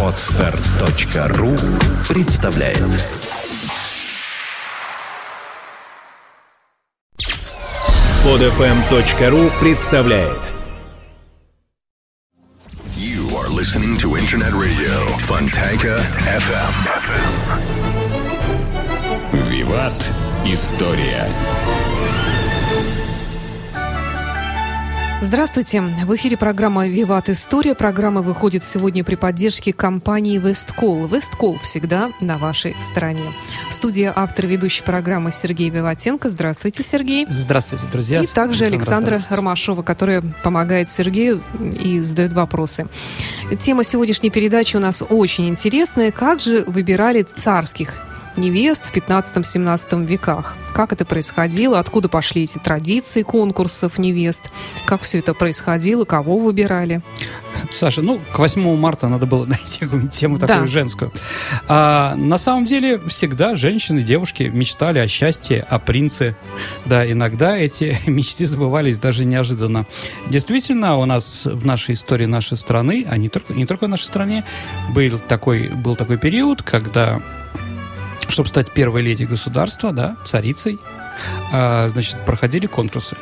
Отстар.ру представляет Подфм.ру представляет You are listening to Internet Radio Fontanka FM. Виват. История. Здравствуйте. В эфире программа «Виват История». Программа выходит сегодня при поддержке компании «Весткол». «Весткол» всегда на вашей стороне. В студии автор ведущей программы Сергей Виватенко. Здравствуйте, Сергей. Здравствуйте, друзья. И также Александра Ромашова, которая помогает Сергею и задает вопросы. Тема сегодняшней передачи у нас очень интересная. Как же выбирали царских невест в 15-17 веках. Как это происходило, откуда пошли эти традиции конкурсов невест, как все это происходило, кого выбирали. Саша, ну, к 8 марта надо было найти какую-нибудь тему такую да. женскую. А, на самом деле, всегда женщины, девушки мечтали о счастье, о принце. Да, иногда эти мечты забывались даже неожиданно. Действительно, у нас в нашей истории нашей страны, а не только, не только в нашей стране, был такой, был такой период, когда чтобы стать первой леди государства, да, царицей, э, значит, проходили конкурсы.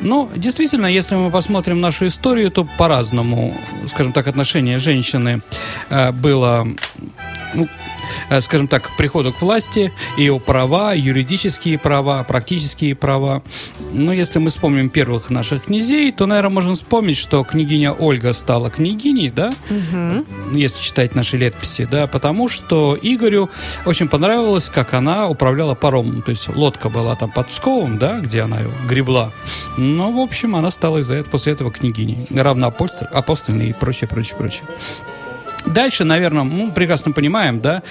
Но действительно, если мы посмотрим нашу историю, то по-разному, скажем так, отношение женщины э, было ну, скажем так, приходу к власти, ее права, юридические права, практические права. Ну, если мы вспомним первых наших князей, то, наверное, можем вспомнить, что княгиня Ольга стала княгиней, да, угу. если читать наши летописи, да, потому что Игорю очень понравилось, как она управляла паромом, то есть лодка была там под Псковом, да, где она гребла. Но, в общем, она стала из-за этого, после этого княгиней, равноапостольной и прочее, прочее, прочее. Дальше, наверное, мы прекрасно понимаем, да,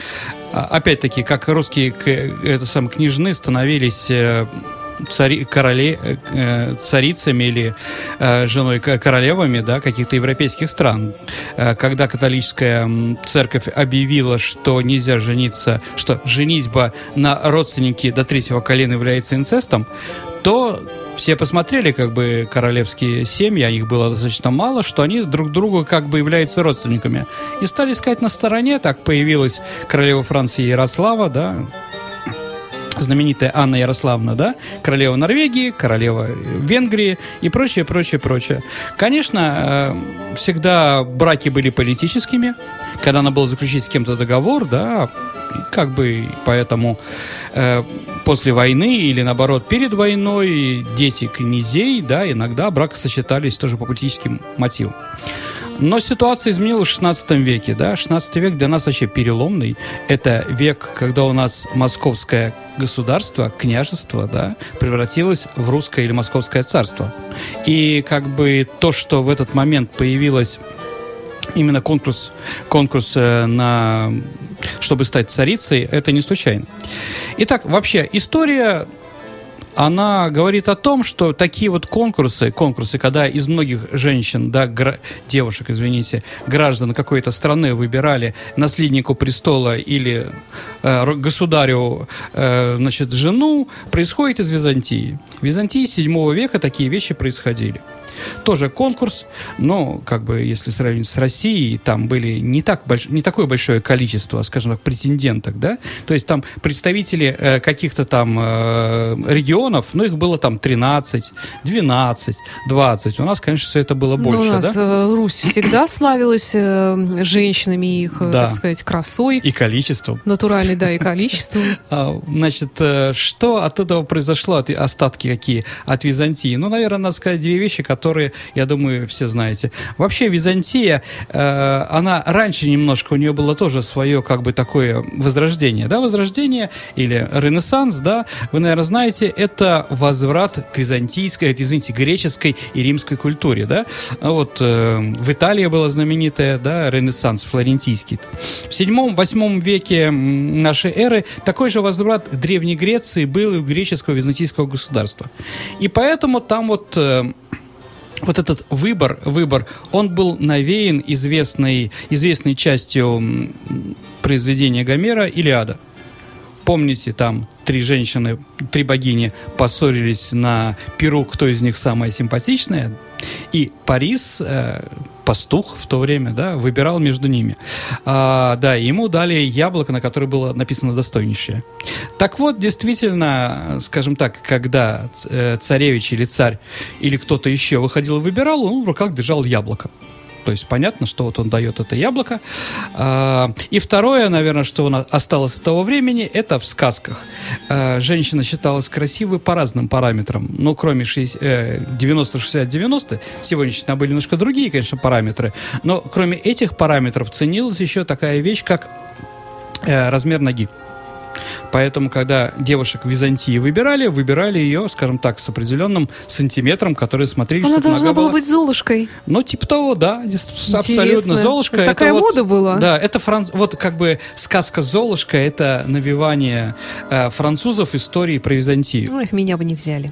а, опять-таки, как русские это самые княжны становились э, цари, короле, э, э, царицами или женой королевами да, каких-то европейских стран. Когда католическая церковь объявила, что нельзя жениться, что женитьба на родственнике до третьего колена является инцестом, то все посмотрели как бы королевские семьи, а их было достаточно мало, что они друг другу как бы являются родственниками. И стали искать на стороне, так появилась королева Франции Ярослава, да, знаменитая Анна Ярославна, да, королева Норвегии, королева Венгрии и прочее, прочее, прочее. Конечно, э, всегда браки были политическими, когда надо было заключить с кем-то договор, да, как бы поэтому э, после войны или наоборот перед войной дети князей, да, иногда бракосочетались тоже по политическим мотивам. Но ситуация изменилась в 16 веке, да, 16 век для нас вообще переломный. Это век, когда у нас московское государство, княжество, да, превратилось в русское или московское царство. И как бы то, что в этот момент появилось именно конкурс, конкурс э, на чтобы стать царицей, это не случайно. Итак, вообще история она говорит о том, что такие вот конкурсы, конкурсы, когда из многих женщин, да, гра- девушек, извините, граждан какой-то страны выбирали наследнику престола или э, государю, э, значит, жену, происходит из Византии. В Византии 7 века такие вещи происходили. Тоже конкурс, но, как бы, если сравнить с Россией, там были не, так больш... не такое большое количество, скажем так, претенденток, да, то есть там представители э, каких-то там э, регионов, ну, их было там 13, 12, 20. У нас, конечно, все это было больше, ну, у нас да? Э, Русь всегда славилась э, женщинами, их, э, да. так сказать, красой. И количеством. Натуральной, да, и количеством. А, значит, э, что от этого произошло, остатки какие от Византии? Ну, наверное, надо сказать две вещи, которые которые, я думаю, все знаете. Вообще Византия, э, она раньше немножко, у нее было тоже свое как бы такое возрождение, да, возрождение или ренессанс, да, вы, наверное, знаете, это возврат к византийской, извините, греческой и римской культуре, да. Вот э, в Италии было знаменитое, да, ренессанс флорентийский. В седьмом-восьмом веке нашей эры такой же возврат к Древней Греции был и у греческого византийского государства. И поэтому там вот э, вот этот выбор, выбор, он был навеян известной, известной частью произведения Гомера «Илиада». Помните, там три женщины, три богини поссорились на перу, кто из них самая симпатичная. И Парис, э, пастух в то время, да, выбирал между ними. А, да, ему дали яблоко, на которое было написано «достойнейшее». Так вот, действительно, скажем так, когда э, царевич или царь или кто-то еще выходил и выбирал, он в руках держал яблоко. То есть понятно, что вот он дает это яблоко. А, и второе, наверное, что у нас осталось от того времени, это в сказках. А, женщина считалась красивой по разным параметрам. Ну, кроме 90-60-90, сегодняшние были немножко другие, конечно, параметры. Но кроме этих параметров ценилась еще такая вещь, как э, размер ноги. Поэтому, когда девушек в Византии выбирали, выбирали ее, скажем так, с определенным сантиметром, который смотрели, Она должна была быть Золушкой. Ну, типа того, да, Интересно. абсолютно. Золушка. Такая это мода вот, была. Да, это франц... вот как бы сказка Золушка, это навивание э, французов истории про Византию. Ну, их меня бы не взяли.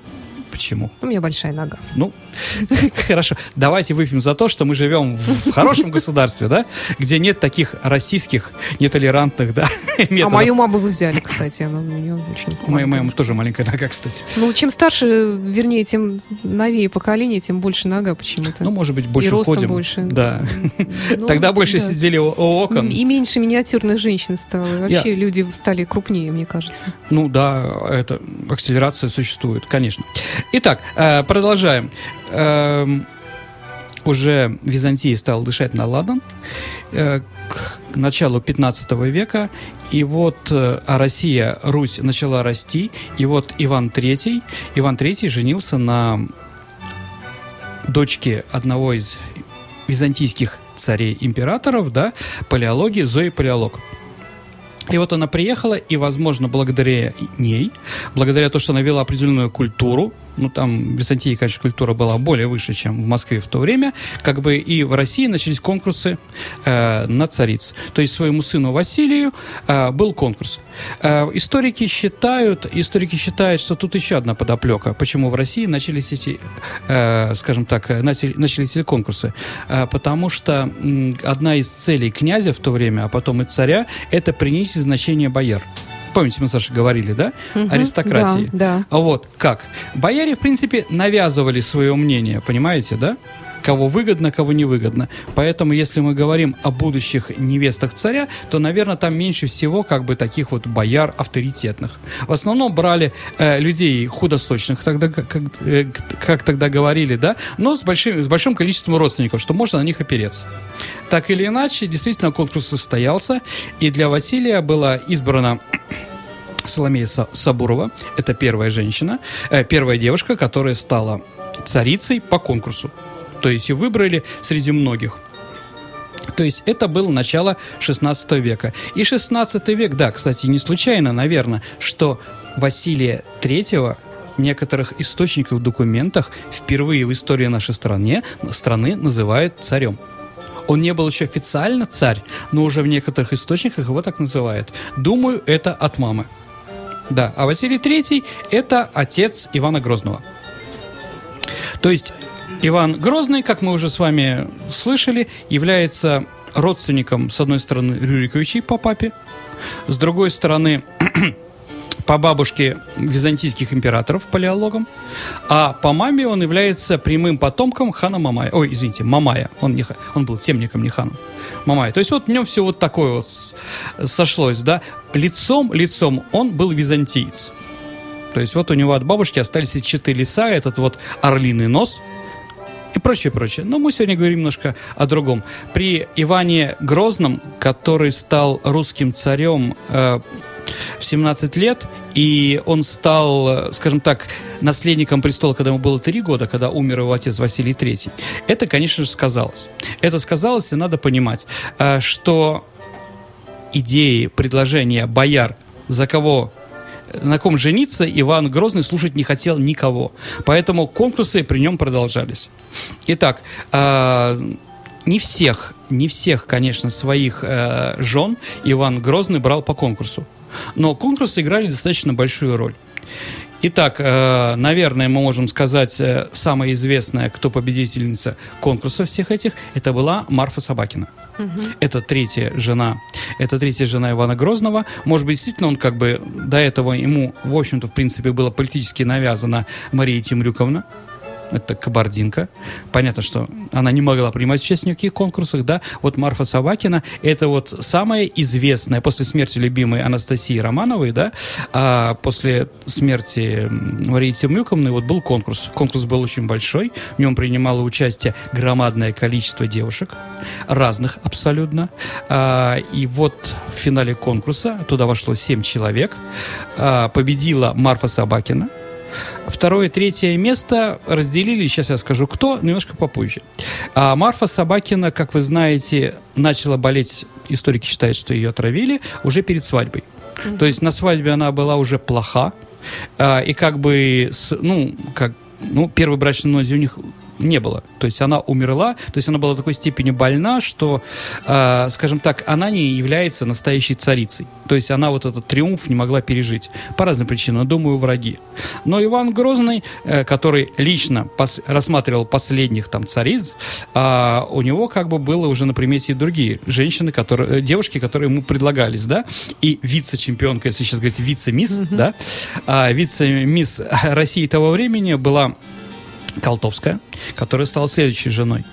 Почему? У меня большая нога. Ну, хорошо. Давайте выпьем за то, что мы живем в хорошем государстве, да, где нет таких российских, нетолерантных, да, методов. А мою маму вы взяли, кстати. Она у нее очень У моей мамы тоже маленькая нога, кстати. Ну, чем старше, вернее, тем новее поколение, тем больше нога почему-то. Ну, может быть, больше ходим. больше. Да. Ну, Тогда больше сидели у окон. И меньше миниатюрных женщин стало. Вообще люди стали крупнее, мне кажется. Ну да, это акселерация существует, конечно. Итак, э, продолжаем. Эм, Уже Византия стала дышать на ладан э, к началу 15 века. И вот э, а Россия, Русь начала расти. И вот Иван III, Иван III женился на дочке одного из византийских царей-императоров, да, палеологии, Зои Палеолог. И вот она приехала, и, возможно, благодаря ней, благодаря тому, что она вела определенную культуру, ну, там в конечно, культура была более выше, чем в Москве в то время, как бы и в России начались конкурсы э, на цариц. То есть своему сыну Василию э, был конкурс. Э, историки считают, историки считают, что тут еще одна подоплека, почему в России начались эти, э, скажем так, э, начали- начались эти конкурсы. Э, потому что м, одна из целей князя в то время, а потом и царя, это принести значение бояр. Помните, мы, Саша, говорили, да? Мгм, Аристократии. Да, да. Вот, как? Бояре, в принципе, навязывали свое мнение, понимаете, да? Кого выгодно, кого невыгодно. Поэтому, если мы говорим о будущих невестах царя, то, наверное, там меньше всего как бы таких вот бояр авторитетных. В основном брали э, людей худосочных, тогда, как, э, как тогда говорили, да, но с большим, с большим количеством родственников, что можно на них опереться. Так или иначе, действительно, конкурс состоялся, и для Василия была избрана Соломея Са- Сабурова. Это первая женщина, э, первая девушка, которая стала царицей по конкурсу. То есть ее выбрали среди многих. То есть это было начало 16 века. И 16 век, да, кстати, не случайно, наверное, что Василия в некоторых источниках, документах впервые в истории нашей стране, страны называют царем. Он не был еще официально царь, но уже в некоторых источниках его так называют. Думаю, это от мамы. Да, а Василий Третий – это отец Ивана Грозного. То есть Иван Грозный, как мы уже с вами слышали, является родственником, с одной стороны, Рюриковичей по папе, с другой стороны, по бабушке византийских императоров, палеологом, а по маме он является прямым потомком хана Мамая. Ой, извините, Мамая. Он, не, он был темником, не ханом. Мамая. То есть вот в нем все вот такое вот сошлось, да. Лицом, лицом он был византиец. То есть вот у него от бабушки остались четыре лица, этот вот орлиный нос и прочее, прочее. Но мы сегодня говорим немножко о другом. При Иване Грозном, который стал русским царем э, в 17 лет, и он стал, э, скажем так, наследником престола, когда ему было 3 года, когда умер его отец Василий III. Это, конечно же, сказалось. Это сказалось, и надо понимать, э, что идеи, предложения бояр, за кого на ком жениться Иван Грозный слушать не хотел никого. Поэтому конкурсы при нем продолжались. Итак, э, не всех, не всех, конечно, своих э, жен Иван Грозный брал по конкурсу. Но конкурсы играли достаточно большую роль. Итак, э, наверное, мы можем сказать, э, самая известная, кто победительница конкурса всех этих, это была Марфа Собакина. Это третья жена, это третья жена Ивана Грозного. Может быть, действительно, он как бы до этого ему, в общем-то, в принципе, было политически навязано Мария Темрюковна. Это кабардинка. Понятно, что она не могла принимать участие в никаких конкурсах, да. Вот Марфа Собакина, это вот самая известная после смерти любимой Анастасии Романовой, да, а после смерти Марии Тимюковны вот был конкурс. Конкурс был очень большой, в нем принимало участие громадное количество девушек, разных абсолютно. А, и вот в финале конкурса туда вошло 7 человек. А, победила Марфа Собакина, Второе, третье место разделили, сейчас я скажу кто, немножко попозже. А Марфа Собакина, как вы знаете, начала болеть, историки считают, что ее отравили, уже перед свадьбой. Mm-hmm. То есть на свадьбе она была уже плоха, а, и как бы, ну, как, ну, первый брачный ночь у них не было. То есть она умерла, то есть она была такой степени больна, что, э, скажем так, она не является настоящей царицей. То есть она вот этот триумф не могла пережить. По разным причинам, думаю, враги. Но Иван Грозный, э, который лично пос рассматривал последних там цариц, э, у него как бы было уже на примете и другие женщины, которые, э, девушки, которые ему предлагались, да, и вице-чемпионка, если сейчас говорить вице-мисс, mm-hmm. да, э, вице-мисс России того времени была Колтовская, которая стала следующей женой.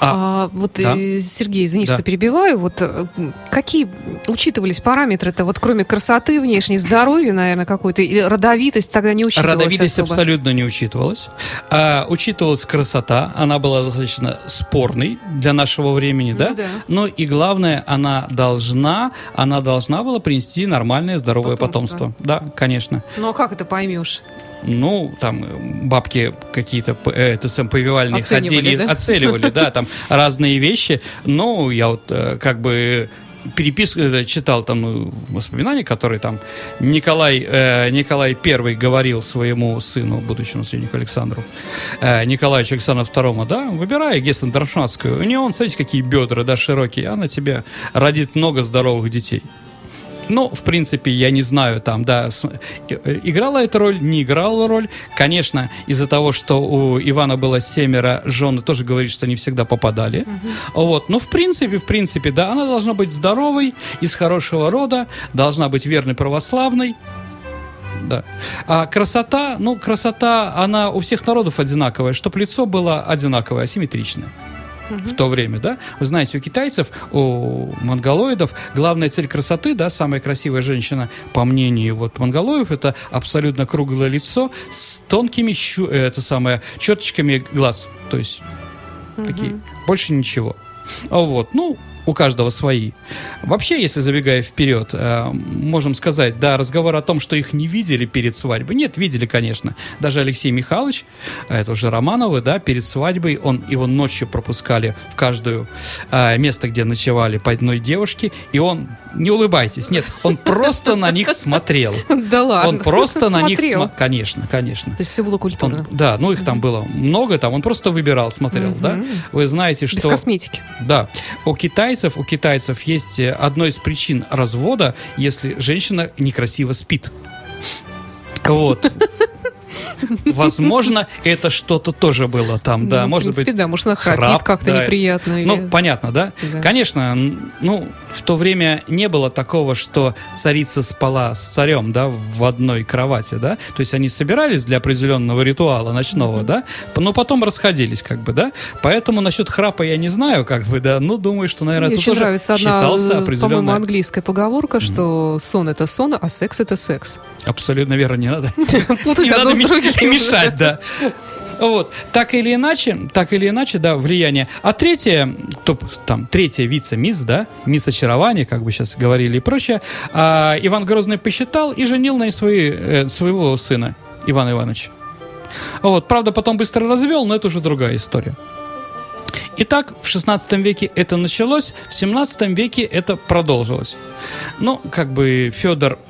А, а вот, да? э, Сергей, извини, да. что перебиваю. Вот э, какие учитывались параметры-то? Вот кроме красоты внешней, здоровья, наверное, какой-то, или родовитость тогда не учитывалась Родовитость особо. абсолютно не учитывалась. А, учитывалась красота. Она была достаточно спорной для нашего времени, ну, да? да? Но и главное, она должна, она должна была принести нормальное, здоровое потомство. потомство. Да, конечно. Ну, а как это поймешь? Ну, там, бабки какие-то, э, это сам повивальные оценивали, ходили, да? оценивали, да, там разные вещи. Но я вот э, как бы переписку э, читал там воспоминания, которые там Николай, э, Николай I говорил своему сыну, будущему наследнику Александру, э, Николаевичу Александру II, да, выбирай Гессен Дармштадтскую. У него, он, смотрите, какие бедра, да, широкие, она тебе родит много здоровых детей. Ну, в принципе, я не знаю, там, да, э, играла эта роль, не играла роль. Конечно, из-за того, что у Ивана было семеро жен, тоже говорит, что они всегда попадали. Угу. Вот, но в принципе, в принципе, да, она должна быть здоровой, из хорошего рода, должна быть верной православной. Да. А красота, ну, красота, она у всех народов одинаковая, чтобы лицо было одинаковое, асимметричное угу. в то время, да. Вы знаете, у китайцев, у монголоидов главная цель красоты, да, самая красивая женщина, по мнению вот монголоев, это абсолютно круглое лицо с тонкими, щу, э, это самое, четочками глаз, то есть угу. такие, больше ничего. Вот, ну, у каждого свои. Вообще, если забегая вперед, э, можем сказать, да, разговор о том, что их не видели перед свадьбой. Нет, видели, конечно. Даже Алексей Михайлович, э, это уже Романовы, да, перед свадьбой, он его ночью пропускали в каждое э, место, где ночевали по одной девушке, и он, не улыбайтесь, нет, он просто на них смотрел. Да ладно. Он просто на них смотрел. Конечно, конечно. То есть все было культурно. Да, ну их там было много, там он просто выбирал, смотрел, да. Вы знаете, что... Без косметики. Да. У китайцев, у китайцев есть э, одной из причин развода, если женщина некрасиво спит. Вот. Возможно, это что-то тоже было там, да, ну, может принципе, быть. Да, может, она храпит как-то да. неприятно. Ну, или... понятно, да? да? Конечно, ну, в то время не было такого, что царица спала с царем, да, в одной кровати, да? То есть они собирались для определенного ритуала ночного, mm-hmm. да? Но потом расходились, как бы, да? Поэтому насчет храпа я не знаю, как бы, да, ну, думаю, что, наверное, Мне тут тоже нравится считался одна, определенная... по-моему, английская поговорка, что mm-hmm. сон — это сон, а секс — это секс. Абсолютно верно, не надо. Не надо мешать, да. Вот. Так или иначе, так или иначе, да, влияние. А третье, топ, там, третья вице-мисс, да, мисс очарования, как бы сейчас говорили и прочее, а, Иван Грозный посчитал и женил на свои, э, своего сына, Ивана Ивановича. Вот. Правда, потом быстро развел, но это уже другая история. Итак, в 16 веке это началось, в 17 веке это продолжилось. Ну, как бы Федор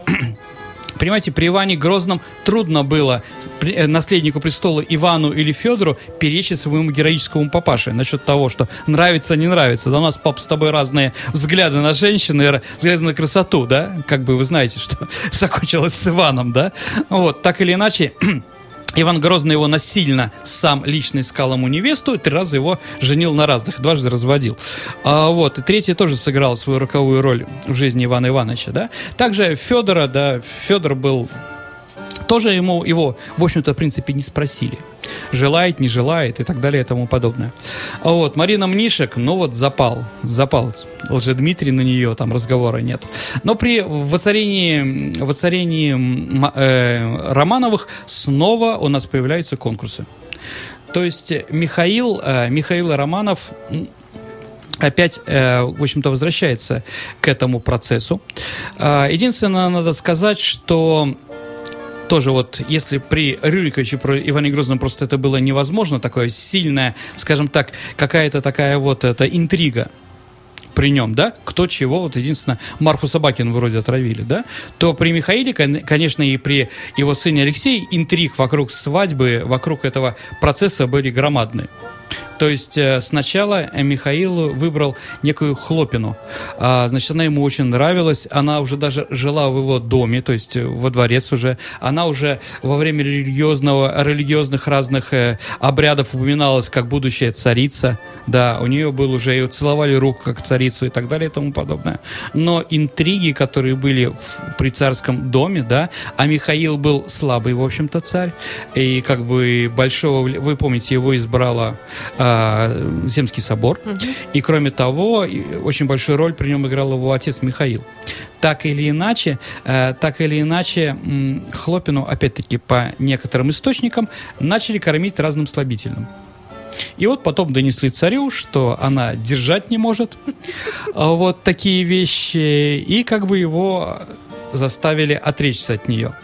Понимаете, при Иване Грозном трудно было э, наследнику престола Ивану или Федору перечить своему героическому папаше насчет того, что нравится, не нравится. Да у нас, пап, с тобой разные взгляды на женщины, взгляды на красоту, да? Как бы вы знаете, что закончилось с Иваном, да? Вот, так или иначе, Иван Грозный его насильно сам лично искал ему невесту, три раза его женил на разных, дважды разводил. А, вот, и третий тоже сыграл свою роковую роль в жизни Ивана Ивановича, да. Также Федора, да, Федор был тоже ему, его, в общем-то, в принципе, не спросили. Желает, не желает и так далее и тому подобное. А вот Марина Мнишек, ну вот запал, запал. Лжедмитрий на нее, там разговора нет. Но при воцарении, воцарении э, Романовых снова у нас появляются конкурсы. То есть Михаил, э, Михаил Романов опять, э, в общем-то, возвращается к этому процессу. Э, единственное, надо сказать, что тоже вот, если при Рюриковиче, про Иване Грозном просто это было невозможно, такое сильное, скажем так, какая-то такая вот эта интрига, при нем, да, кто чего, вот единственное, Марфу Собакин вроде отравили, да, то при Михаиле, конечно, и при его сыне Алексее интриг вокруг свадьбы, вокруг этого процесса были громадные. То есть э, сначала Михаил выбрал некую Хлопину. А, значит, она ему очень нравилась. Она уже даже жила в его доме, то есть э, во дворец уже. Она уже во время религиозного, религиозных разных э, обрядов упоминалась как будущая царица. Да, у нее был уже, ее целовали руку как царицу и так далее и тому подобное. Но интриги, которые были в, при царском доме, да, а Михаил был слабый, в общем-то, царь. И как бы большого, вы помните, его избрала э, Земский собор. Угу. И кроме того, очень большую роль при нем играл его отец Михаил. Так или иначе, э, так или иначе, Хлопину, опять-таки, по некоторым источникам, начали кормить разным слабительным. И вот потом донесли царю, что она держать не может а вот такие вещи, и как бы его заставили отречься от нее.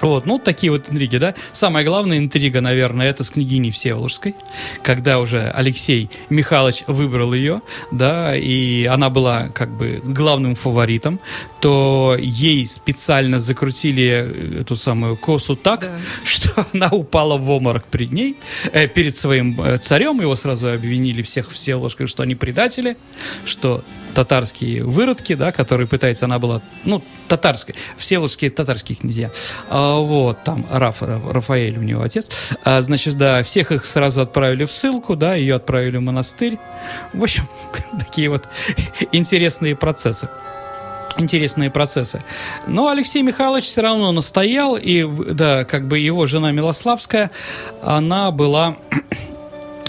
Вот, ну, такие вот интриги, да. Самая главная интрига, наверное, это с княгиней Всеволожской, когда уже Алексей Михайлович выбрал ее, да, и она была как бы главным фаворитом, то ей специально закрутили эту самую косу так, да. что она упала в обморок перед ней, э, перед своим э, царем, его сразу обвинили всех Всеволожской, что они предатели, что татарские выродки, да, которые пытаются, она была, ну, татарская, всеволожские татарские князья. А, вот, там Раф, Рафаэль у него отец. А, значит, да, всех их сразу отправили в ссылку, да, ее отправили в монастырь. В общем, такие вот интересные процессы интересные процессы. Но Алексей Михайлович все равно настоял, и, да, как бы его жена Милославская, она была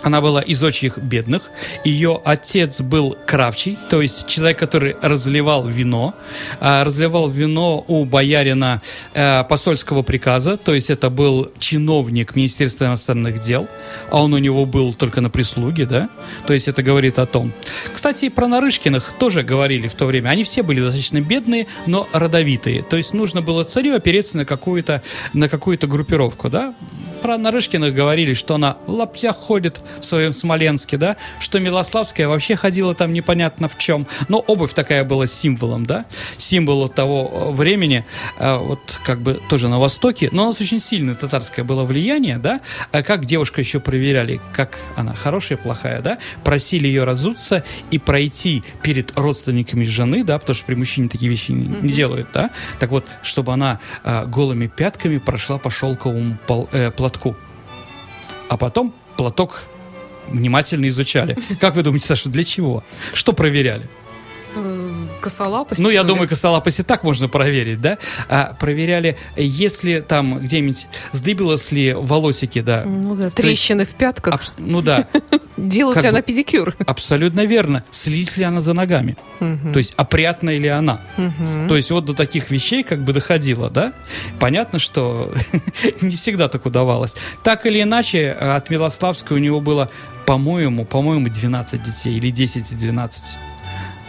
она была из очень бедных. Ее отец был кравчий, то есть человек, который разливал вино. А, разливал вино у боярина э, посольского приказа, то есть это был чиновник Министерства иностранных дел, а он у него был только на прислуге, да? То есть это говорит о том. Кстати, про Нарышкиных тоже говорили в то время. Они все были достаточно бедные, но родовитые. То есть нужно было царю опереться на какую-то на какую-то группировку, да? Про Нарышкиных говорили, что она в лаптях ходит в своем Смоленске, да, что Милославская вообще ходила там непонятно в чем, но обувь такая была символом, да, символом того э, времени, э, вот как бы тоже на Востоке, но у нас очень сильное татарское было влияние, да, а как девушка еще проверяли, как она хорошая, плохая, да, просили ее разуться и пройти перед родственниками жены, да, потому что при мужчине такие вещи не, не делают, да, так вот, чтобы она э, голыми пятками прошла по шелковому пол, э, платку. А потом платок внимательно изучали. Как вы думаете, Саша, для чего? Что проверяли? Э, косолапость? Ну, я думаю, косолапость и так можно проверить, да? А, проверяли, если там где-нибудь сдыбилось ли волосики, да. Ну да, трещины есть, в пятках. Аб- ну да. Делает ли она педикюр? Абсолютно верно. Следит ли она за ногами? Угу. То есть опрятная ли она? Угу. То есть вот до таких вещей как бы доходило, да? Понятно, что не всегда так удавалось. Так или иначе, от Милославской у него было, по-моему, по-моему, 12 детей или 10 и 12.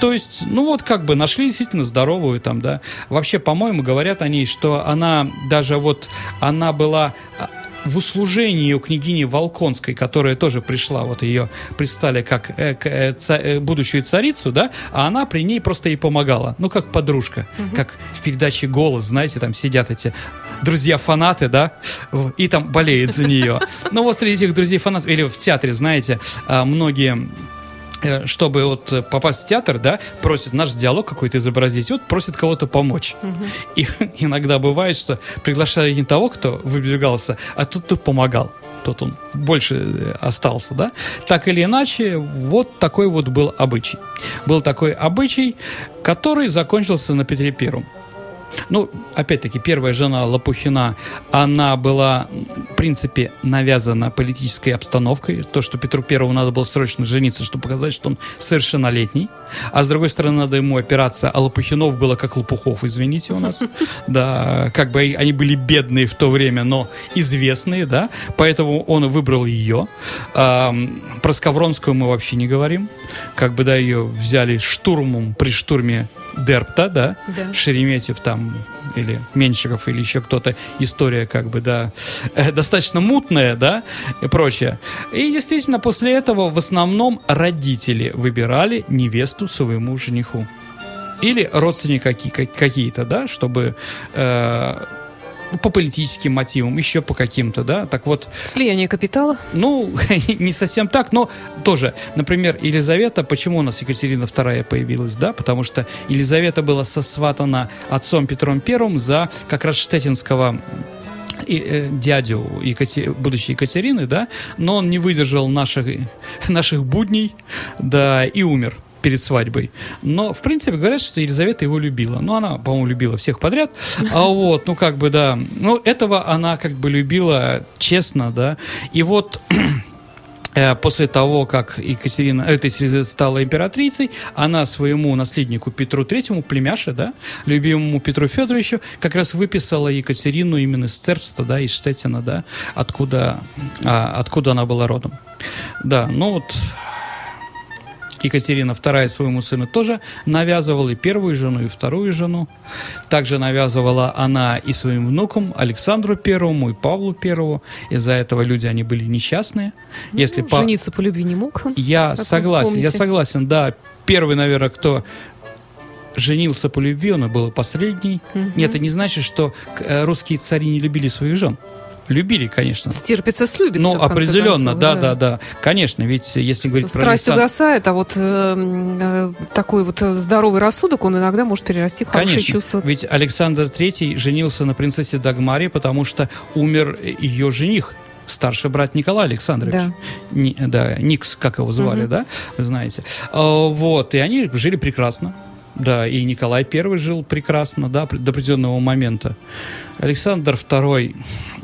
То есть, ну вот как бы нашли действительно здоровую там, да. Вообще, по-моему, говорят о ней, что она даже вот, она была а, в услужении у княгини Волконской, которая тоже пришла, вот ее пристали как э, э, ца, э, будущую царицу, да, а она при ней просто ей помогала, ну, как подружка, угу. как в передаче «Голос», знаете, там сидят эти друзья-фанаты, да, и там болеют за нее. Ну, вот среди этих друзей-фанатов, или в театре, знаете, а, многие чтобы вот э, попасть в театр, да, просит наш диалог какой-то изобразить, вот просит кого-то помочь. Угу. И иногда бывает, что приглашают не того, кто выбегался, а тот, кто помогал. Тот он больше э, остался, да. Так или иначе, вот такой вот был обычай. Был такой обычай, который закончился на Петре Первом. Ну, опять-таки, первая жена Лопухина, она была, в принципе, навязана политической обстановкой. То, что Петру Первому надо было срочно жениться, чтобы показать, что он совершеннолетний. А с другой стороны, надо ему опираться. А Лопухинов было как Лопухов, извините, у нас. Да, как бы они были бедные в то время, но известные, да. Поэтому он выбрал ее. Про Скавронскую мы вообще не говорим. Как бы, да, ее взяли штурмом при штурме Дерпта, да, да. Шереметьев там или Менщиков или еще кто-то, история как бы, да, э, достаточно мутная, да, и прочее. И действительно после этого в основном родители выбирали невесту своему жениху. Или родственники какие-то, да, чтобы э, по политическим мотивам, еще по каким-то, да, так вот... Слияние капитала? Ну, не совсем так, но тоже, например, Елизавета, почему у нас Екатерина II появилась, да, потому что Елизавета была сосватана отцом Петром I за как раз штетинского и, э, дядю Екатер... будущей Екатерины, да, но он не выдержал наших, наших будней, да, и умер перед свадьбой. Но, в принципе, говорят, что Елизавета его любила. Ну, она, по-моему, любила всех подряд. А вот, ну, как бы, да. Ну, этого она как бы любила честно, да. И вот э, после того, как Екатерина, э, эта стала императрицей, она своему наследнику Петру Третьему, племяше, да, любимому Петру Федоровичу, как раз выписала Екатерину именно из Цербста, да, из Штетина, да, откуда, а, откуда она была родом. Да, ну вот Екатерина II своему сыну тоже навязывала и первую жену, и вторую жену. Также навязывала она и своим внукам Александру Первому и Павлу Первому. Из-за этого люди, они были несчастные. Если ну, по... Жениться по любви не мог. Я согласен, я согласен, да. Первый, наверное, кто женился по любви, он был последний. Угу. Нет, это не значит, что э, русские цари не любили своих жен любили, конечно. Стерпится, слюбится. Ну, определенно, концов, да, да, да, да. Конечно, ведь если говорить Страсть про Александр... угасает, а вот э, э, такой вот здоровый рассудок, он иногда может перерасти в хорошие конечно. чувства. Ведь Александр Третий женился на принцессе Дагмаре, потому что умер ее жених старший брат Николай Александрович. Да. Ни, да, Никс, как его звали, угу. да, вы знаете. А, вот, и они жили прекрасно. Да, и Николай I жил прекрасно, да, до определенного момента. Александр II,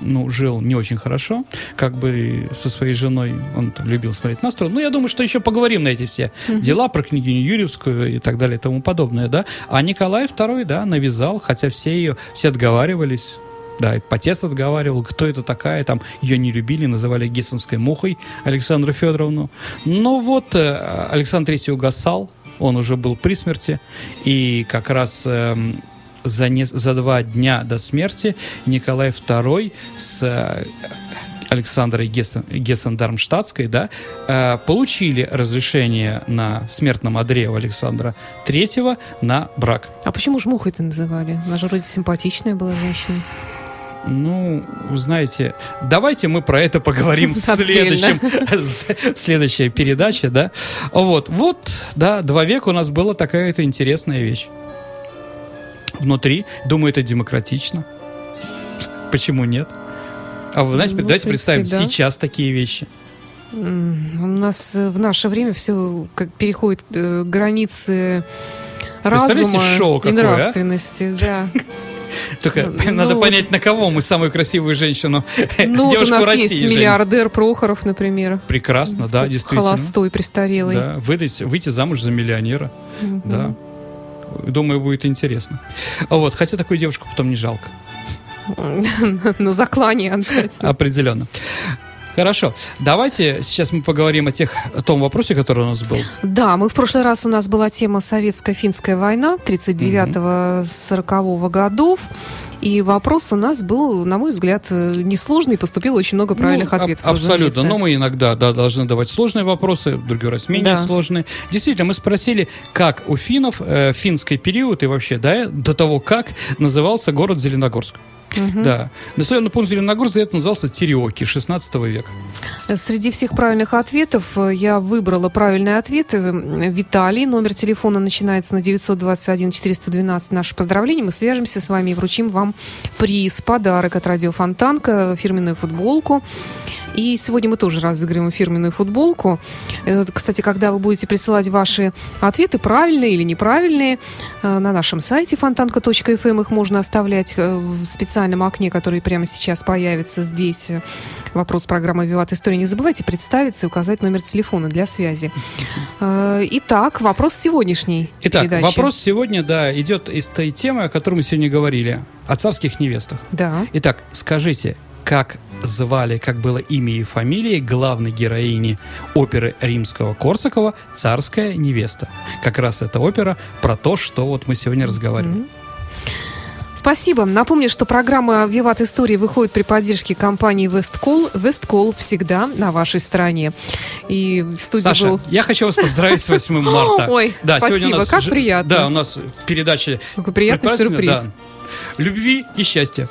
ну, жил не очень хорошо, как бы со своей женой, он там, любил смотреть на сторону. Ну, я думаю, что еще поговорим на эти все mm-hmm. дела про княгиню Юрьевскую и так далее и тому подобное, да. А Николай II, да, навязал, хотя все ее, все отговаривались, да, и отец отговаривал, кто это такая, там ее не любили, называли гессенской мухой Александру Федоровну. Но вот э, Александр III угасал, он уже был при смерти, и как раз э, за, не, за два дня до смерти Николай II с э, Александрой Гессен, Гессен-Дармштадтской, да, э, получили разрешение на смертном одре у Александра Третьего на брак. А почему же мухой это называли? Она же вроде симпатичная была женщина. Ну, знаете, давайте мы про это поговорим в следующем, следующей передаче, да. Вот, вот, да, два века у нас была такая-то интересная вещь. Внутри, думаю, это демократично. Почему нет? А вы знаете, ну, давайте принципе, представим да. сейчас такие вещи. У нас в наше время все как переходит э, границы разума шоу какое, и а? нравственности, а? да. Только ну, надо понять, на кого мы самую красивую женщину, ну, девушку вот у нас России. есть миллиардер Прохоров, например. Прекрасно, да, действительно. Холостой, престарелый. Да, выдать, выйти замуж за миллионера, угу. да. Думаю, будет интересно. Вот, хотя такую девушку потом не жалко. На заклане отдать. Определенно. Хорошо. Давайте сейчас мы поговорим о, тех, о том вопросе, который у нас был. Да, мы в прошлый раз у нас была тема советско-финская война 39-40 годов. И вопрос у нас был, на мой взгляд, несложный, поступило очень много правильных ну, ответов. Абсолютно. Но мы иногда да, должны давать сложные вопросы, в другой раз менее да. сложные. Действительно, мы спросили, как у финнов, э, финский период и вообще, да, до того, как назывался город Зеленогорск. Угу. Да. Населенный пункт Зеленогорска это назывался Тереоки, 16 века. Среди всех правильных ответов э, я выбрала правильные ответы. Виталий, номер телефона начинается на 921 412. Наше поздравление. Мы свяжемся с вами и вручим вам приз, подарок от радио Фонтанка, фирменную футболку. И сегодня мы тоже разыгрываем фирменную футболку. Э, кстати, когда вы будете присылать ваши ответы, правильные или неправильные, э, на нашем сайте фонтанка.фм эм их можно оставлять э, в специальном окне, который прямо сейчас появится здесь. Вопрос программы «Виват История». Не забывайте представиться и указать номер телефона для связи. Итак, вопрос сегодняшней Итак, передачи. вопрос сегодня, да, идет из той темы, о которой мы сегодня говорили. О царских невестах. Да. Итак, скажите, как звали, как было имя и фамилия главной героини оперы римского Корсакова «Царская невеста». Как раз эта опера про то, что вот мы сегодня разговариваем. Mm-hmm. Спасибо. Напомню, что программа «Виват История» выходит при поддержке компании «Весткол». «Весткол» всегда на вашей стороне. И в студии Саша, был... я хочу вас поздравить с 8 марта. Ой, да, спасибо, нас, как приятно. Да, у нас передача... Какой приятный сюрприз. Да. Любви и счастья.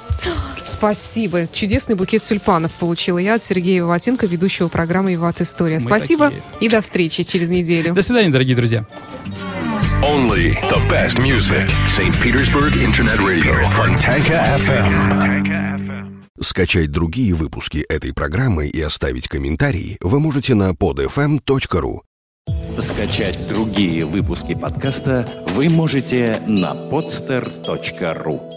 Спасибо. Чудесный букет тюльпанов получила я от Сергея Ватенко, ведущего программы «Виват История». Мы Спасибо такие. и до встречи через неделю. До свидания, дорогие друзья. Only the best music. St. Petersburg Internet Radio. Fontanka FM. Скачать другие выпуски этой программы и оставить комментарии вы можете на podfm.ru. Скачать другие выпуски подкаста вы можете на podster.ru.